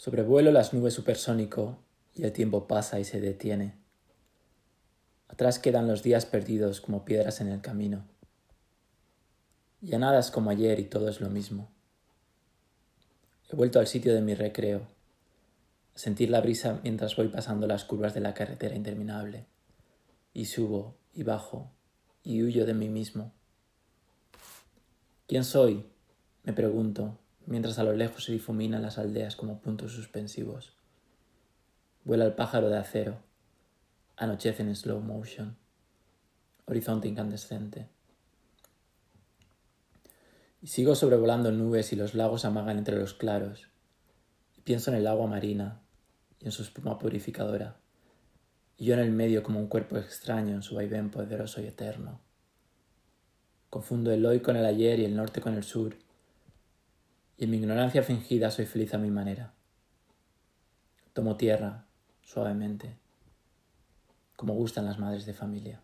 Sobrevuelo las nubes supersónico y el tiempo pasa y se detiene. Atrás quedan los días perdidos como piedras en el camino. Ya nada es como ayer y todo es lo mismo. He vuelto al sitio de mi recreo, a sentir la brisa mientras voy pasando las curvas de la carretera interminable, y subo y bajo y huyo de mí mismo. ¿Quién soy? me pregunto, mientras a lo lejos se difuminan las aldeas como puntos suspensivos. Vuela el pájaro de acero, anochece en slow motion, horizonte incandescente. Y sigo sobrevolando nubes y los lagos amagan entre los claros, y pienso en el agua marina y en su espuma purificadora, y yo en el medio como un cuerpo extraño en su vaivén poderoso y eterno. Confundo el hoy con el ayer y el norte con el sur, y en mi ignorancia fingida soy feliz a mi manera. Tomo tierra, suavemente, como gustan las madres de familia.